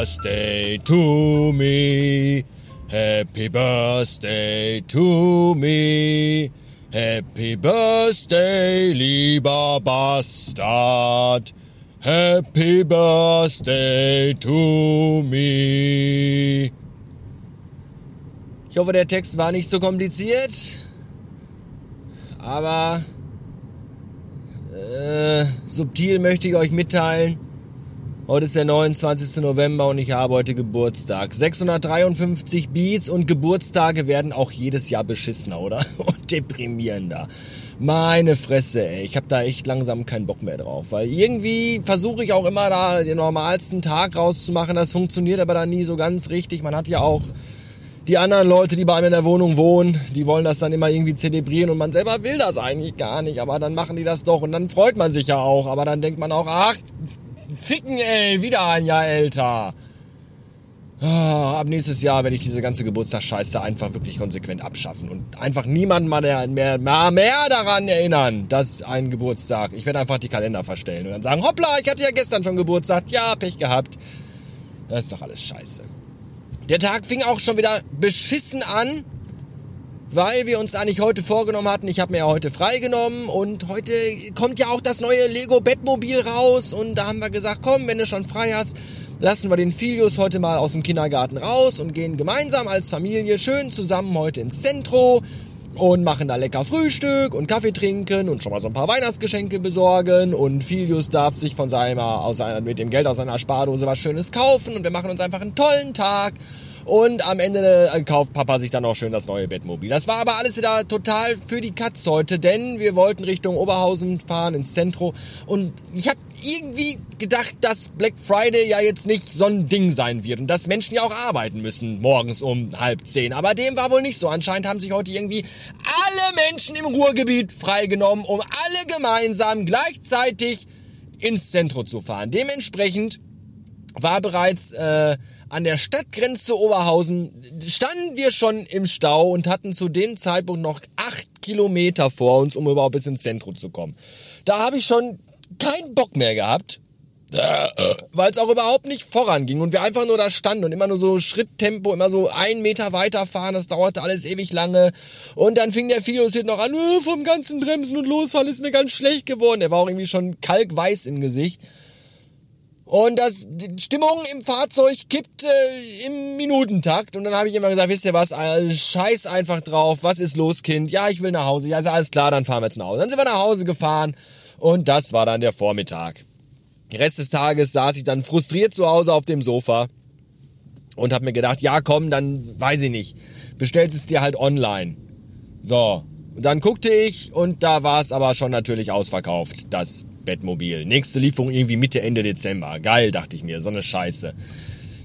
birthday to me. Happy birthday to me. Happy birthday, lieber Bastard. Happy birthday to me. Ich hoffe, der Text war nicht so kompliziert. Aber äh, subtil möchte ich euch mitteilen. Heute ist der 29. November und ich habe heute Geburtstag. 653 Beats und Geburtstage werden auch jedes Jahr beschissener, oder? Und deprimierender. Meine Fresse, ey. Ich habe da echt langsam keinen Bock mehr drauf. Weil irgendwie versuche ich auch immer da den normalsten Tag rauszumachen. Das funktioniert aber dann nie so ganz richtig. Man hat ja auch die anderen Leute, die bei einem in der Wohnung wohnen, die wollen das dann immer irgendwie zelebrieren und man selber will das eigentlich gar nicht, aber dann machen die das doch und dann freut man sich ja auch, aber dann denkt man auch, ach, ficken ey, wieder ein Jahr älter. Ah, ab nächstes Jahr werde ich diese ganze Geburtstagsscheiße einfach wirklich konsequent abschaffen und einfach niemanden mehr, mehr, mehr daran erinnern, dass ein Geburtstag, ich werde einfach die Kalender verstellen und dann sagen, hoppla, ich hatte ja gestern schon Geburtstag, ja, Pech gehabt. Das ist doch alles scheiße. Der Tag fing auch schon wieder beschissen an, weil wir uns eigentlich heute vorgenommen hatten, ich habe mir ja heute freigenommen und heute kommt ja auch das neue Lego Bettmobil raus und da haben wir gesagt, komm, wenn du schon frei hast, lassen wir den Filius heute mal aus dem Kindergarten raus und gehen gemeinsam als Familie schön zusammen heute ins Zentro und machen da lecker Frühstück und Kaffee trinken und schon mal so ein paar Weihnachtsgeschenke besorgen und Filius darf sich von seiner, aus seiner, mit dem Geld aus seiner Spardose was Schönes kaufen und wir machen uns einfach einen tollen Tag und am Ende äh, kauft Papa sich dann auch schön das neue Bettmobil. Das war aber alles wieder total für die Katz heute, denn wir wollten Richtung Oberhausen fahren, ins Zentrum. Und ich habe irgendwie gedacht, dass Black Friday ja jetzt nicht so ein Ding sein wird und dass Menschen ja auch arbeiten müssen morgens um halb zehn. Aber dem war wohl nicht so. Anscheinend haben sich heute irgendwie alle Menschen im Ruhrgebiet freigenommen, um alle gemeinsam gleichzeitig ins Zentrum zu fahren. Dementsprechend war bereits äh, an der Stadtgrenze Oberhausen standen wir schon im Stau und hatten zu dem Zeitpunkt noch acht Kilometer vor uns, um überhaupt bis ins Zentrum zu kommen. Da habe ich schon keinen Bock mehr gehabt, weil es auch überhaupt nicht voranging und wir einfach nur da standen und immer nur so Schritttempo, immer so einen Meter weiterfahren, das dauerte alles ewig lange und dann fing der hier noch an, äh, vom ganzen Bremsen und Losfahren ist mir ganz schlecht geworden. Er war auch irgendwie schon kalkweiß im Gesicht. Und das, die Stimmung im Fahrzeug kippt äh, im Minutentakt. Und dann habe ich immer gesagt, wisst ihr was, scheiß einfach drauf, was ist los, Kind? Ja, ich will nach Hause. Ja, ist alles klar, dann fahren wir jetzt nach Hause. Dann sind wir nach Hause gefahren und das war dann der Vormittag. Den Rest des Tages saß ich dann frustriert zu Hause auf dem Sofa und habe mir gedacht, ja komm, dann weiß ich nicht, bestellst es dir halt online. So, und dann guckte ich und da war es aber schon natürlich ausverkauft, das Bettmobil. Nächste Lieferung irgendwie Mitte, Ende Dezember. Geil, dachte ich mir, so eine Scheiße.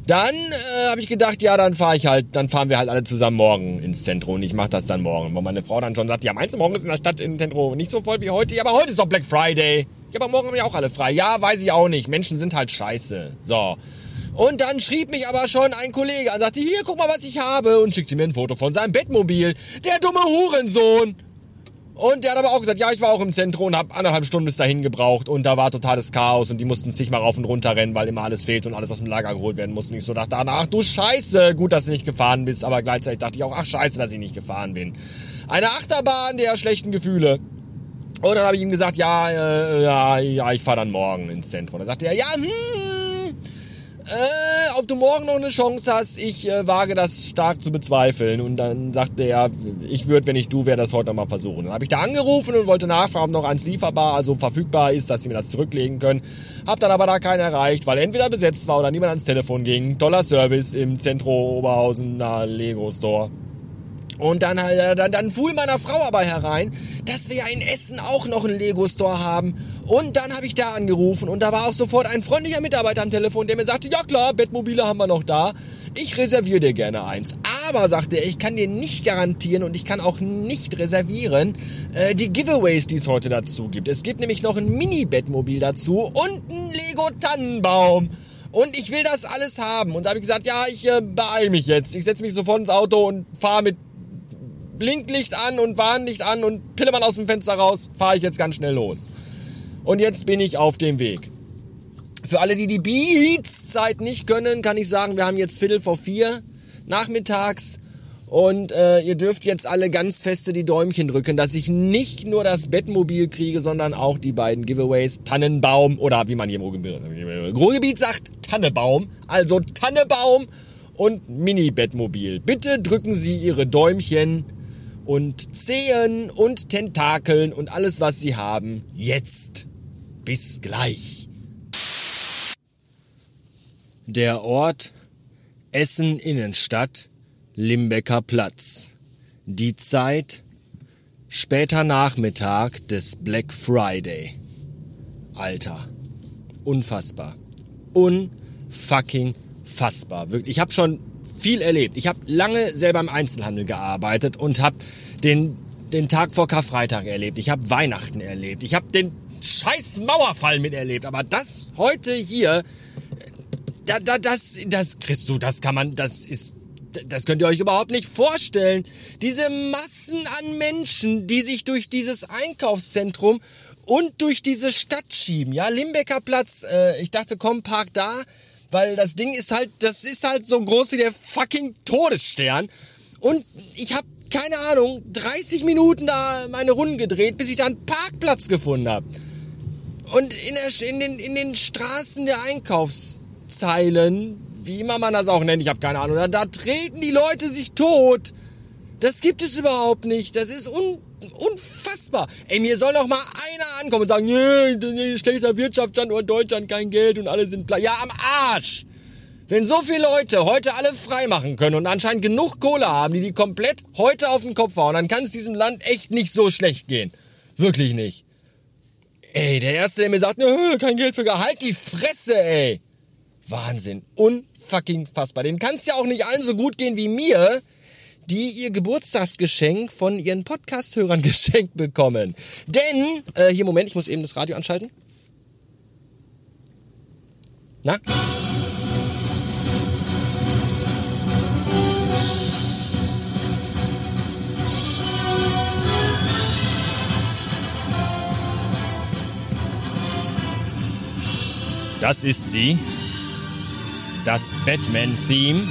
Dann äh, habe ich gedacht, ja, dann fahre ich halt, dann fahren wir halt alle zusammen morgen ins Zentrum und ich mache das dann morgen. Wo meine Frau dann schon sagt, ja, meinst du, morgen ist in der Stadt im Zentrum nicht so voll wie heute? Ja, aber heute ist doch Black Friday. Ja, aber morgen haben wir auch alle frei. Ja, weiß ich auch nicht. Menschen sind halt scheiße. So. Und dann schrieb mich aber schon ein Kollege an, sagte, hier, guck mal, was ich habe und schickte mir ein Foto von seinem Bettmobil. Der dumme Hurensohn. Und der hat aber auch gesagt, ja, ich war auch im Zentrum und habe anderthalb Stunden bis dahin gebraucht und da war totales Chaos und die mussten sich mal rauf und runter rennen, weil immer alles fehlt und alles aus dem Lager geholt werden muss. Und ich so dachte, ach du Scheiße, gut, dass du nicht gefahren bist, aber gleichzeitig dachte ich auch, ach Scheiße, dass ich nicht gefahren bin. Eine Achterbahn der schlechten Gefühle. Und dann habe ich ihm gesagt, ja, äh, ja, ja, ich fahre dann morgen ins Zentrum. Da sagte er, ja, hm, äh, ob du morgen noch eine Chance hast, ich äh, wage das stark zu bezweifeln. Und dann sagte er, ich würde, wenn ich du wäre, das heute noch mal versuchen. Dann habe ich da angerufen und wollte nachfragen, ob noch eins lieferbar, also verfügbar ist, dass sie mir das zurücklegen können. Hab dann aber da keinen erreicht, weil entweder besetzt war oder niemand ans Telefon ging. Toller Service im Zentro Oberhausen, na Lego Store. Und dann, äh, dann, dann fuhl meiner Frau aber herein, dass wir ja in Essen auch noch einen Lego-Store haben. Und dann habe ich da angerufen und da war auch sofort ein freundlicher Mitarbeiter am Telefon, der mir sagte, ja klar, Bettmobile haben wir noch da. Ich reserviere dir gerne eins. Aber, sagte er, ich kann dir nicht garantieren und ich kann auch nicht reservieren äh, die Giveaways, die es heute dazu gibt. Es gibt nämlich noch ein Mini-Bettmobil dazu und einen Lego-Tannenbaum. Und ich will das alles haben. Und da habe ich gesagt, ja, ich äh, beeil mich jetzt. Ich setze mich sofort ins Auto und fahre mit Blinklicht an und Warnlicht an und Pillemann aus dem Fenster raus, fahre ich jetzt ganz schnell los. Und jetzt bin ich auf dem Weg. Für alle, die die Beats-Zeit nicht können, kann ich sagen, wir haben jetzt Viertel vor vier nachmittags und äh, ihr dürft jetzt alle ganz feste die Däumchen drücken, dass ich nicht nur das Bettmobil kriege, sondern auch die beiden Giveaways Tannenbaum oder wie man hier im Ruhrgebiet sagt, Tannebaum. Also Tannebaum und Mini-Bettmobil. Bitte drücken Sie Ihre Däumchen und Zehen und Tentakeln und alles, was Sie haben, jetzt. Bis gleich. Der Ort Essen Innenstadt, Limbecker Platz. Die Zeit später Nachmittag des Black Friday. Alter, unfassbar. Unfucking fassbar. Wirklich, ich habe schon viel erlebt. Ich habe lange selber im Einzelhandel gearbeitet und habe den den Tag vor Karfreitag erlebt. Ich habe Weihnachten erlebt. Ich habe den scheiß Mauerfall miterlebt. Aber das heute hier, da, da, das, das, kriegst du, das kann man, das ist, das könnt ihr euch überhaupt nicht vorstellen. Diese Massen an Menschen, die sich durch dieses Einkaufszentrum und durch diese Stadt schieben. Ja, Limbecker Platz, äh, ich dachte, komm, park da. Weil das Ding ist halt, das ist halt so groß wie der fucking Todesstern. Und ich habe keine Ahnung, 30 Minuten da meine Runden gedreht, bis ich da einen Parkplatz gefunden habe. Und in, der, in, den, in den Straßen der Einkaufszeilen, wie immer man das auch nennt, ich habe keine Ahnung, da, da treten die Leute sich tot. Das gibt es überhaupt nicht. Das ist un, unfassbar. Ey, mir soll doch mal einer ankommen und sagen, nee, schlechter Wirtschaftsstandort Deutschland, kein Geld und alle sind Ja, am Arsch. Wenn so viele Leute heute alle frei machen können und anscheinend genug Kohle haben, die die komplett heute auf den Kopf hauen, dann kann es diesem Land echt nicht so schlecht gehen. Wirklich nicht. Ey, der Erste, der mir sagt, kein Geld für Gehalt, die Fresse, ey. Wahnsinn. Unfucking fassbar. Den kann es ja auch nicht allen so gut gehen wie mir, die ihr Geburtstagsgeschenk von ihren Podcast-Hörern geschenkt bekommen. Denn, äh, hier, Moment, ich muss eben das Radio anschalten. Na? Das ist sie. Das Batman-Theme.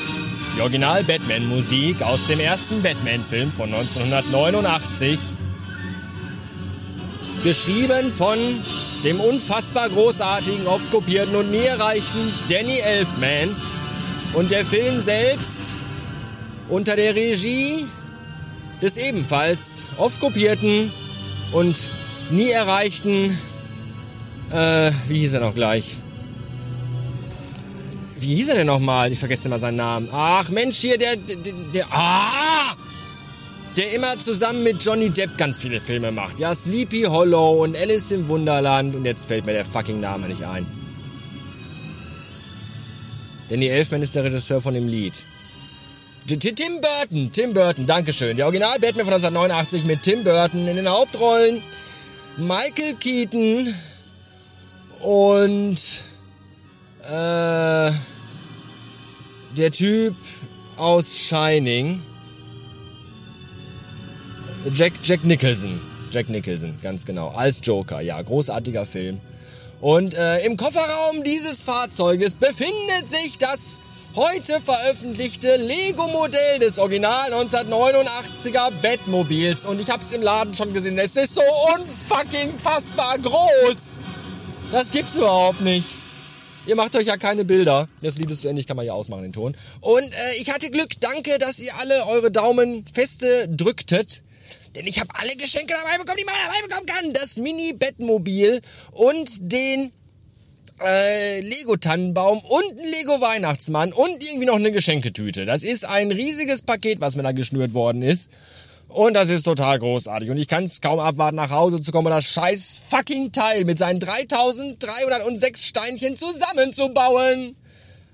Die Original-Batman-Musik aus dem ersten Batman-Film von 1989. Geschrieben von dem unfassbar großartigen, oft kopierten und nie erreichten Danny Elfman. Und der Film selbst unter der Regie des ebenfalls oft kopierten und nie erreichten, äh, wie hieß er noch gleich? Wie hieß er denn nochmal? Ich vergesse immer seinen Namen. Ach Mensch, hier der, der, der, ah! Der immer zusammen mit Johnny Depp ganz viele Filme macht. Ja, Sleepy Hollow und Alice im Wunderland und jetzt fällt mir der fucking Name nicht ein. Danny Elfman ist der Regisseur von dem Lied. Tim Burton, Tim Burton, Dankeschön. Der Original Batman von 1989 mit Tim Burton in den Hauptrollen. Michael Keaton und äh der Typ aus Shining. Jack, Jack Nicholson. Jack Nicholson, ganz genau. Als Joker, ja, großartiger Film. Und äh, im Kofferraum dieses Fahrzeuges befindet sich das heute veröffentlichte Lego-Modell des Original 1989er Batmobils. Und ich hab's im Laden schon gesehen. Es ist so unfucking fassbar groß. Das gibt's überhaupt nicht. Ihr macht euch ja keine Bilder. Das Lied ist zu Ende, ich kann mal hier ausmachen, den Ton. Und äh, ich hatte Glück. Danke, dass ihr alle eure Daumen feste drücktet. Denn ich habe alle Geschenke dabei bekommen, die man dabei bekommen kann. Das Mini-Bettmobil und den äh, Lego-Tannenbaum und ein Lego-Weihnachtsmann und irgendwie noch eine Geschenketüte. Das ist ein riesiges Paket, was mir da geschnürt worden ist. Und das ist total großartig. Und ich kann es kaum abwarten, nach Hause zu kommen und das scheiß fucking Teil mit seinen 3306 Steinchen zusammenzubauen.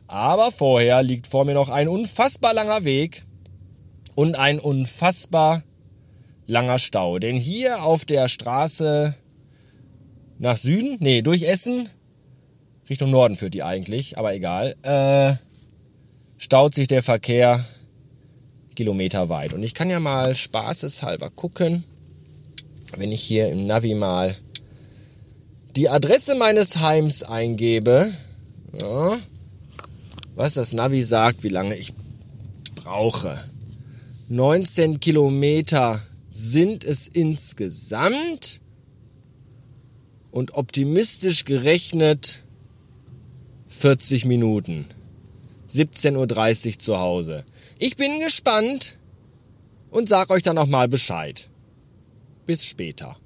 Aber vorher liegt vor mir noch ein unfassbar langer Weg und ein unfassbar langer Stau. Denn hier auf der Straße nach Süden, nee, durch Essen, Richtung Norden führt die eigentlich, aber egal, äh, staut sich der Verkehr Kilometer weit. Und ich kann ja mal spaßeshalber gucken, wenn ich hier im Navi mal die Adresse meines Heims eingebe, Ja. Was das Navi sagt, wie lange ich brauche. 19 Kilometer sind es insgesamt und optimistisch gerechnet 40 Minuten. 17.30 Uhr zu Hause. Ich bin gespannt und sag euch dann nochmal Bescheid. Bis später.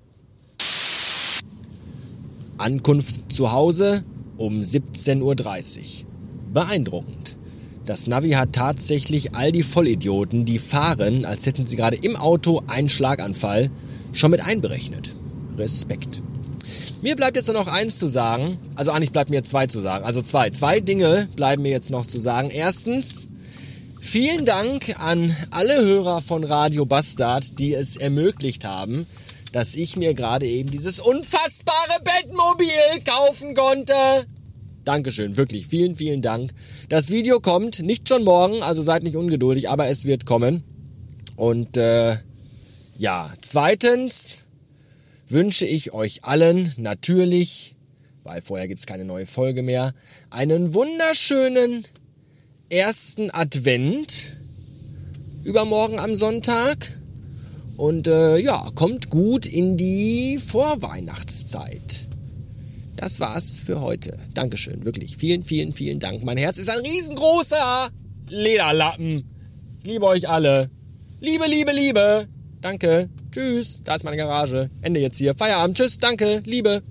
Ankunft zu Hause um 17.30 Uhr. Beeindruckend. Das Navi hat tatsächlich all die Vollidioten, die fahren, als hätten sie gerade im Auto einen Schlaganfall, schon mit einberechnet. Respekt. Mir bleibt jetzt nur noch eins zu sagen. Also eigentlich bleibt mir zwei zu sagen. Also zwei. Zwei Dinge bleiben mir jetzt noch zu sagen. Erstens, vielen Dank an alle Hörer von Radio Bastard, die es ermöglicht haben, dass ich mir gerade eben dieses unfassbare Bettmobil kaufen konnte. Dankeschön, wirklich, vielen, vielen Dank. Das Video kommt nicht schon morgen, also seid nicht ungeduldig, aber es wird kommen. Und äh, ja, zweitens wünsche ich euch allen natürlich, weil vorher gibt's keine neue Folge mehr, einen wunderschönen ersten Advent übermorgen am Sonntag. Und äh, ja, kommt gut in die Vorweihnachtszeit. Das war's für heute. Dankeschön, wirklich. Vielen, vielen, vielen Dank. Mein Herz ist ein riesengroßer Lederlappen. Liebe euch alle. Liebe, liebe, liebe. Danke. Tschüss. Da ist meine Garage. Ende jetzt hier. Feierabend. Tschüss. Danke. Liebe.